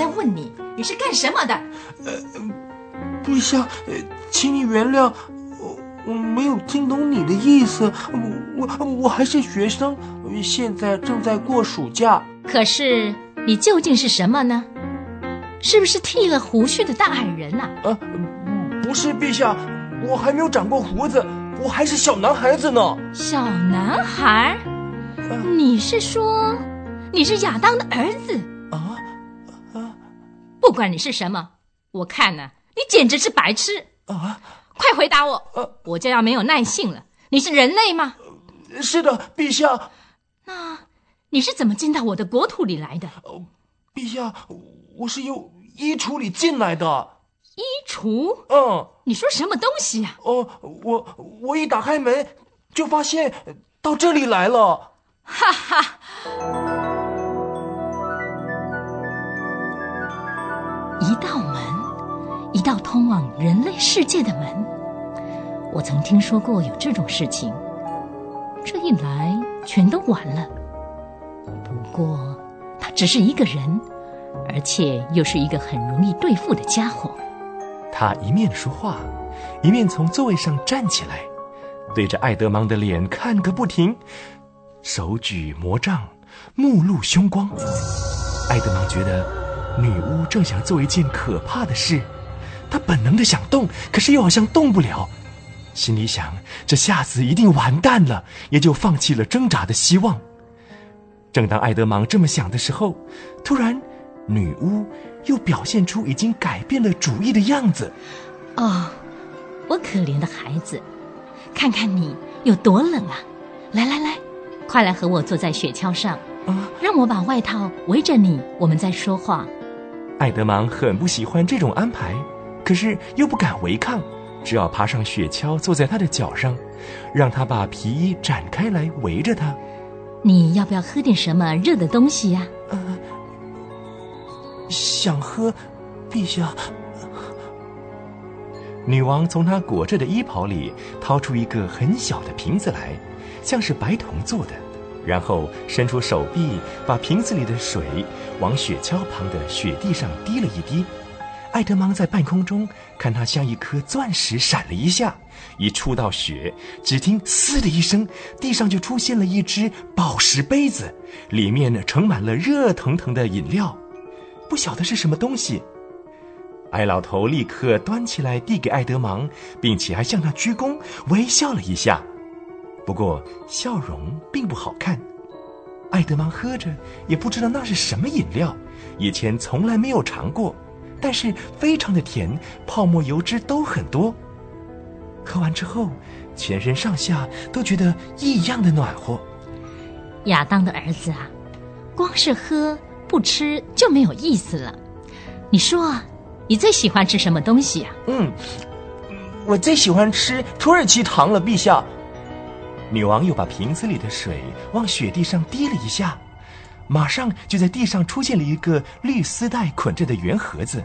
在问你，你是干什么的？呃陛下，呃请你原谅，我我没有听懂你的意思。我我我还是学生，现在正在过暑假。可是你究竟是什么呢？是不是剃了胡须的大矮人呐、呃，不是陛下，我还没有长过胡子，我还是小男孩子呢。小男孩？你是说你是亚当的儿子？啊，不管你是什么，我看呢、你简直是白痴！啊，快回答我，呃我就要没有耐性了。你是人类吗？是的，陛下，那你是怎么进到我的国土里来的？陛下，我是由衣橱里进来的。衣橱？嗯，你说什么东西呀、哦，我我一打开门就发现到这里来了。哈哈！道门，一道通往人类世界的门。我曾听说过有这种事情，这一来全都完了。不过他只是一个人，而且又是一个很容易对付的家伙。他一面说话，一面从座位上站起来，对着艾德芒的脸看个不停，手举魔杖，目露凶光。艾德芒觉得女巫正想做一件可怕的事，她本能的想动，可是又好像动不了，心里想这下子一定完蛋了，也就放弃了挣扎的希望。正当艾德芒这么想的时候，突然，女巫又表现出已经改变了主意的样子。哦，我可怜的孩子，看看你有多冷啊！来来来，快来和我坐在雪橇上，啊，让我把外套围着你，我们再说话。艾德芒很不喜欢这种安排，可是又不敢违抗，只好爬上雪橇，坐在他的脚上，让他把皮衣展开来围着他。你要不要喝点什么热的东西呀、想喝，陛下。女王从她裹着的衣袍里掏出一个很小的瓶子来，像是白铜做的，然后伸出手臂，把瓶子里的水往雪橇旁的雪地上滴了一滴。艾德芒在半空中看它像一颗钻石闪了一下，一触到雪，只听“嘶”的一声，地上就出现了一只宝石杯子，里面盛满了热腾腾的饮料，不晓得是什么东西。艾老头立刻端起来递给艾德芒，并且还向他鞠躬，微笑了一下。不过笑容并不好看。艾德芒喝着，也不知道那是什么饮料，以前从来没有尝过，但是非常的甜，泡沫油脂都很多。喝完之后，全身上下都觉得异样的暖和。亚当的儿子啊，光是喝不吃就没有意思了。你说啊，你最喜欢吃什么东西啊、嗯，我最喜欢吃土耳其糖了，陛下。女王又把瓶子里的水往雪地上滴了一下，马上就在地上出现了一个绿丝带捆着的圆盒子。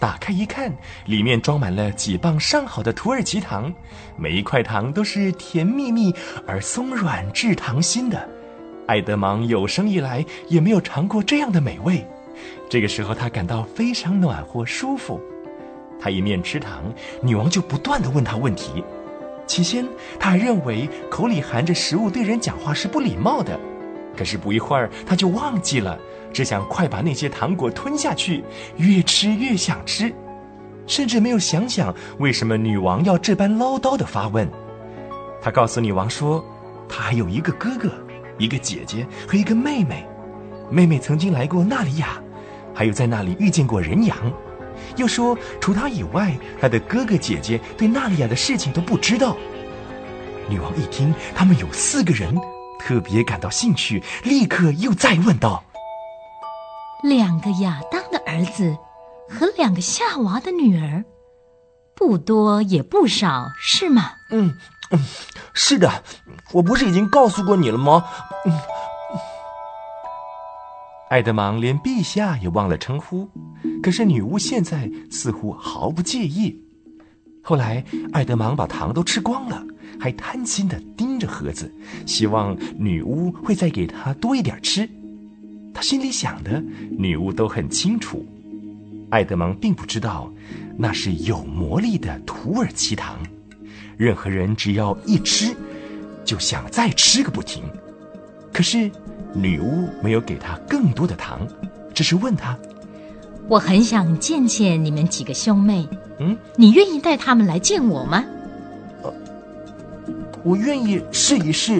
打开一看，里面装满了几磅上好的土耳其糖，每一块糖都是甜蜜蜜而松软制糖心的。艾德芒有生以来也没有尝过这样的美味，这个时候他感到非常暖和舒服。他一面吃糖，女王就不断的问他问题。起先，他还认为口里含着食物对人讲话是不礼貌的，可是不一会儿他就忘记了，只想快把那些糖果吞下去，越吃越想吃，甚至没有想想为什么女王要这般唠叨的发问。他告诉女王说，他还有一个哥哥、一个姐姐和一个妹妹，妹妹曾经来过纳里亚，还有在那里遇见过人羊。又说，除他以外，他的哥哥姐姐对娜利亚的事情都不知道。女王一听他们有四个人，特别感到兴趣，立刻又再问道两个亚当的儿子和两个夏娃的女儿，不多也不少，是吗？嗯嗯，是的，我不是已经告诉过你了吗？嗯，：“艾德芒连陛下也忘了称呼。”可是女巫现在似乎毫不介意。后来，艾德芒把糖都吃光了，还贪心的盯着盒子，希望女巫会再给他多一点吃。他心里想的，女巫都很清楚。艾德芒并不知道，那是有魔力的土耳其糖，任何人只要一吃，就想再吃个不停。可是，女巫没有给他更多的糖，只是问他：“我很想见见你们几个兄妹，嗯，你愿意带他们来见我吗？”呃我愿意试一试。